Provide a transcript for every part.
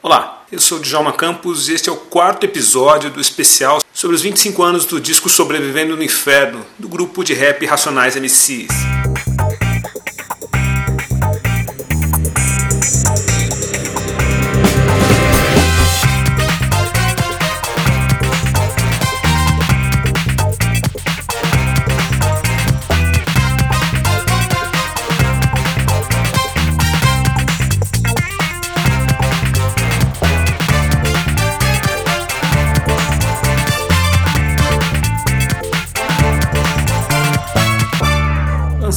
Olá, eu sou Djalma Campos e este é o quarto episódio do especial sobre os 25 anos do disco Sobrevivendo no Inferno, do grupo de rap Racionais MCs.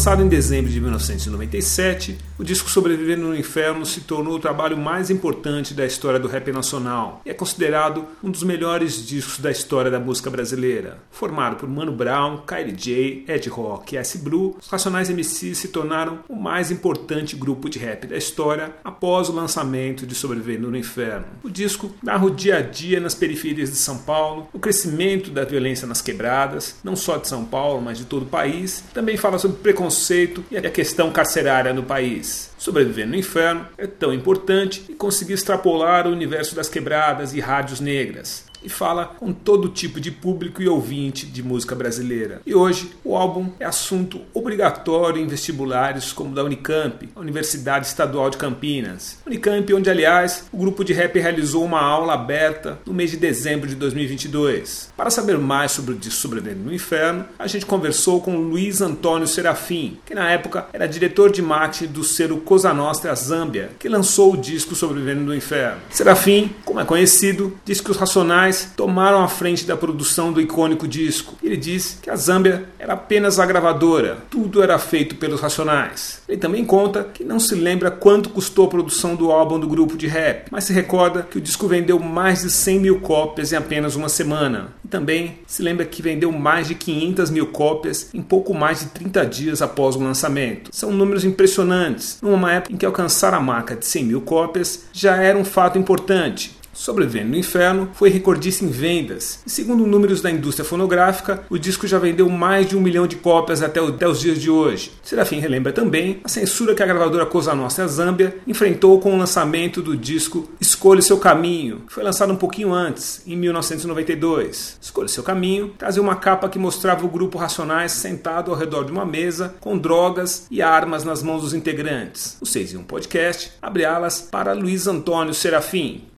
Lançado em dezembro de 1997, o disco Sobrevivendo no Inferno se tornou o trabalho mais importante da história do rap nacional e é considerado um dos melhores discos da história da música brasileira. Formado por Mano Brown, Kylie J, Ed Rock e S. Blue, os Racionais MCs se tornaram o mais importante grupo de rap da história após o lançamento de Sobrevivendo no Inferno. O disco narra o dia a dia nas periferias de São Paulo, o crescimento da violência nas quebradas, não só de São Paulo, mas de todo o país. Também fala sobre preconceito preconceito e a questão carcerária no país. Sobreviver no Inferno é tão importante e conseguir extrapolar o universo das quebradas e rádios negras e fala com todo tipo de público e ouvinte de música brasileira. E hoje o álbum é assunto obrigatório em vestibulares como da Unicamp, a Universidade Estadual de Campinas. Unicamp, onde aliás o grupo de rap realizou uma aula aberta no mês de dezembro de 2022. Para saber mais sobre o disco Sobrevivendo no Inferno, a gente conversou com Luiz Antônio Serafim, que na época era diretor de marketing do selo Cosa Nostra Zâmbia, que lançou o disco Sobrevivendo no Inferno. Serafim, como é conhecido, disse que os Racionais tomaram a frente da produção do icônico disco. Ele disse que a Zâmbia era apenas a gravadora, tudo era feito pelos Racionais. Ele também conta que não se lembra quanto custou a produção do álbum do grupo de rap, mas se recorda que o disco vendeu mais de 100 mil cópias em apenas uma semana. E também se lembra que vendeu mais de 500 mil cópias em pouco mais de 30 dias após o lançamento. São números impressionantes, numa época em que alcançar a marca de 100 mil cópias já era um fato importante Sobrevivendo no Inferno foi recordista em vendas. E segundo números da indústria fonográfica, o disco já vendeu mais de um milhão de cópias até, os dias de hoje. Serafim relembra também a censura que a gravadora Cosa Nostra Zâmbia enfrentou com o lançamento do disco Escolha Seu Caminho, que foi lançado um pouquinho antes, em 1992. Escolha Seu Caminho trazia uma capa que mostrava o grupo Racionais sentado ao redor de uma mesa, com drogas e armas nas mãos dos integrantes. O 6 em 1 Podcast abre alas para Luiz Antônio Serafim.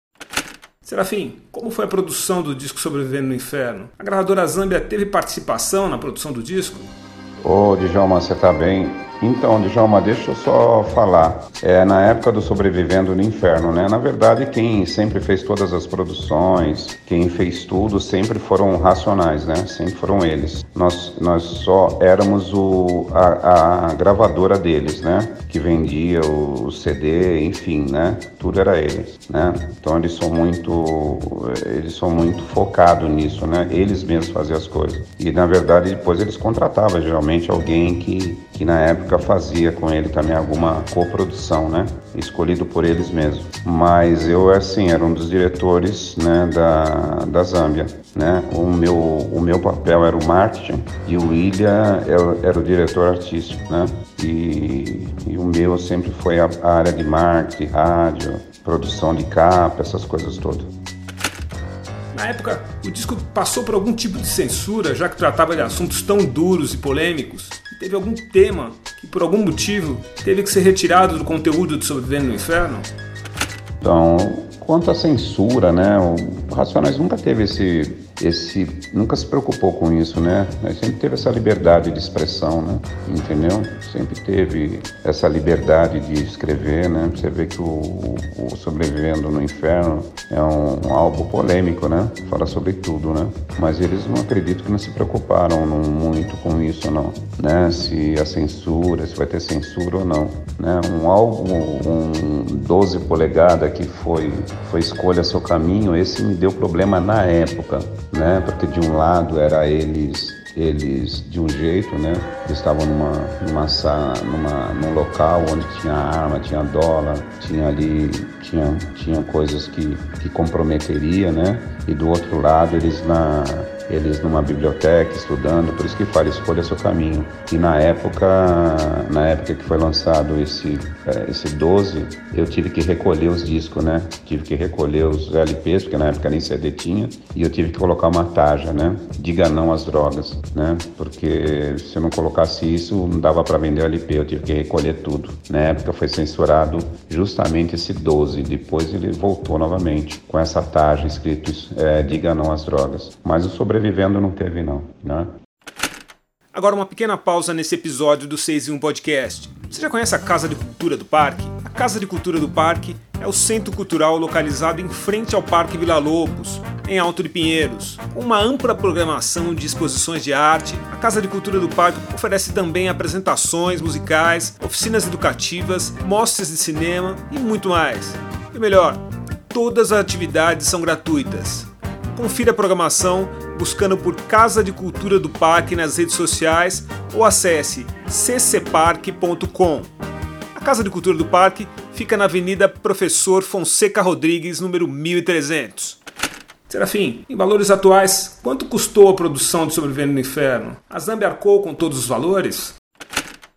Serafim, como foi a produção do disco Sobrevivendo no Inferno? A gravadora Zambia teve participação na produção do disco? Ô, oh, Djalma, você tá bem? Então, Djalma, deixa eu só falar. É, na época do Sobrevivendo no Inferno, né? Na verdade, quem sempre fez todas as produções, quem fez tudo, sempre foram racionais, né? Sempre foram eles. Nós, nós só éramos o, a, a gravadora deles, né? Que vendia o, o CD, enfim, né? Tudo era eles, né? Então eles são muito, eles são muito focados nisso, né? Eles mesmos faziam as coisas. E na verdade depois eles contratavam geralmente alguém que, que na época fazia com ele também alguma coprodução, né? Escolhido por eles mesmos. Mas eu, assim, era um dos diretores né, da, da Zâmbia, né? O meu, o meu papel era o marketing e o William era, o diretor artístico, né? E, e o meu sempre foi a área de marketing, rádio, produção de capa, essas coisas todas. Na época, o disco passou por algum tipo de censura, já que tratava de assuntos tão duros e polêmicos. Teve algum tema que, por algum motivo, teve que ser retirado do conteúdo de Sobrevivendo no Inferno? Então, quanto à censura, né? Racionais nunca teve esse esse nunca se preocupou com isso, né? sempre teve essa liberdade de expressão, né? Entendeu? Sempre teve essa liberdade de escrever, né? Você vê que o, o Sobrevivendo no Inferno é um, um, álbum polêmico, né? Fala sobre tudo, né? Mas eles não acredito que não se preocuparam não, muito com isso, não, né? Se a censura, se vai ter censura ou não, né? Um álbum, um 12 polegadas que foi foi escolha seu caminho, esse me deu problema na época, né? Porque de um lado era eles eles de um jeito, né? Eles estavam numa, numa, numa, num local onde tinha arma, tinha dólar, tinha ali, tinha, tinha coisas que, que comprometeria, né? E do outro lado eles na, eles numa biblioteca estudando, por isso que fala escolha seu caminho. E na época, na época que foi lançado esse é, esse 12, eu tive que recolher os discos, né? Tive que recolher os LPs, porque na época nem CD tinha, e eu tive que colocar uma taja, né? Diga não às drogas, né? Porque se eu não colocasse isso, não dava para vender o LP, eu tive que recolher tudo. Na época foi censurado justamente esse 12, depois ele voltou novamente com essa taja escrito é, diga não às drogas. Mas o sobrevivendo não teve não, né? Agora uma pequena pausa nesse episódio do 6 em 1 Podcast. Você já conhece a Casa de Cultura do Parque? A Casa de Cultura do Parque é o centro cultural localizado em frente ao Parque Vila Lobos, em Alto de Pinheiros. Com uma ampla programação de exposições de arte, a Casa de Cultura do Parque oferece também apresentações musicais, oficinas educativas, mostras de cinema e muito mais. E melhor, todas as atividades são gratuitas. Confira a programação buscando por Casa de Cultura do Parque nas redes sociais ou acesse ccparque.com. A Casa de Cultura do Parque fica na Avenida Professor Fonseca Rodrigues, número 1300. Serafim, em valores atuais, quanto custou a produção de Sobrevivendo no Inferno? A Zambi arcou com todos os valores?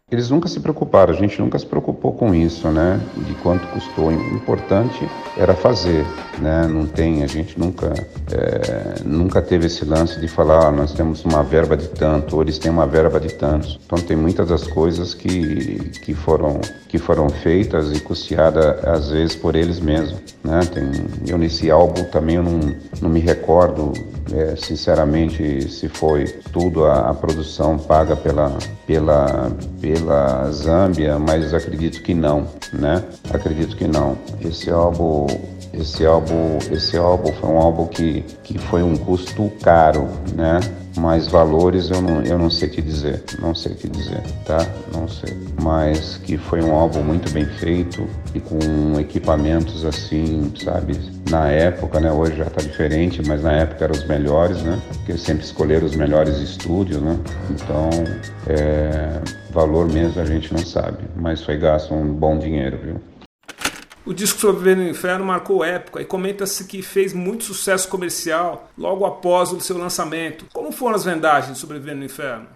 Eles nunca se preocuparam, a gente nunca se preocupou com isso, né? De quanto custou. O importante era fazer, né? Não tem, a gente nunca, é, nunca teve esse lance de falar, ah, nós temos uma verba de tanto, ou eles têm uma verba de tantos. Então tem muitas das coisas que, que, foram, que foram feitas e custeadas às vezes por eles mesmos, né? Tem, eu nesse álbum também eu não, não me recordo é, sinceramente, se foi tudo a, a, produção paga pela, pela, pela Zâmbia, mas acredito que não, né? Acredito que não. Esse álbum, esse álbum, esse álbum foi um álbum que, que foi um custo caro, né? Mas valores eu não, eu não sei te dizer, não sei te dizer, tá? Não sei. Mas que foi um álbum muito bem feito e com equipamentos assim, sabe? Na época, né? Hoje já tá diferente, mas na época eram os melhores, né? Porque sempre escolheram os melhores estúdios, né? Então, é, valor mesmo a gente não sabe, mas foi gasto um bom dinheiro, viu? O disco Sobreviver no Inferno marcou época e comenta-se que fez muito sucesso comercial logo após o seu lançamento. Como foram as vendagens de Sobreviver no Inferno?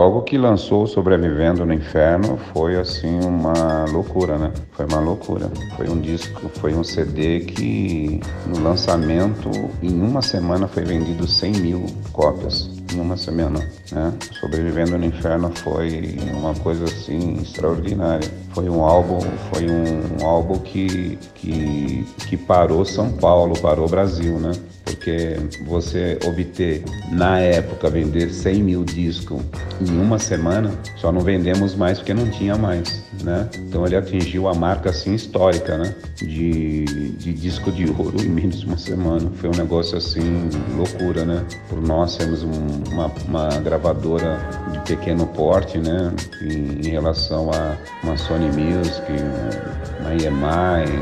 Logo que lançou Sobrevivendo no Inferno foi assim uma loucura, né? Foi uma loucura. Foi um disco, foi um CD que no lançamento em uma semana foi vendido 100 mil cópias em uma semana, né? Sobrevivendo no Inferno foi uma coisa assim extraordinária. Foi um álbum, foi um, um álbum que, que, que parou São Paulo, parou Brasil, né? Porque você obter, na época, vender 100 mil discos em uma semana, só não vendemos mais porque não tinha mais, né? Então ele atingiu a marca assim histórica, né? De, de disco de ouro em menos de uma semana. Foi um negócio assim, loucura, né? Por nós temos um, uma, uma gravadora pequeno porte, né? Em, em relação a uma Sony Music, uma EMI,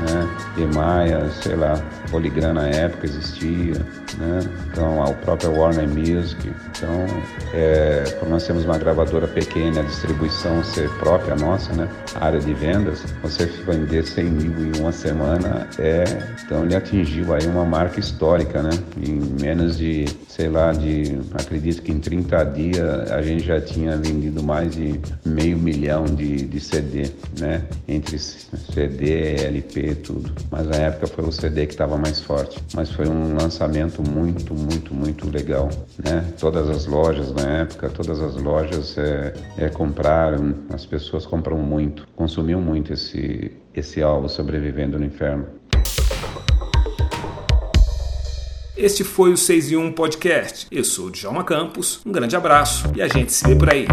né? EMI, sei lá, Polygram na época existia, né? Então a própria Warner Music. Então, é, por nós temos uma gravadora pequena, a distribuição ser própria nossa, né? A área de vendas, você vender 100 mil em uma semana é, então ele atingiu aí uma marca histórica, né? Em menos de, sei lá, de, acredito que em 30 dias a gente já tinha vendido mais de meio milhão de, de CD, né? Entre CD, LP, tudo. Mas na época foi o CD que estava mais forte. Mas foi um lançamento muito, muito, muito legal, né? Todas as lojas na época, todas as lojas é, é compraram, as pessoas compram muito, consumiam muito esse, esse álbum Sobrevivendo no Inferno. Este foi o 6 e 1 Podcast. Eu sou o Djalma Campos, um grande abraço e a gente se vê por aí.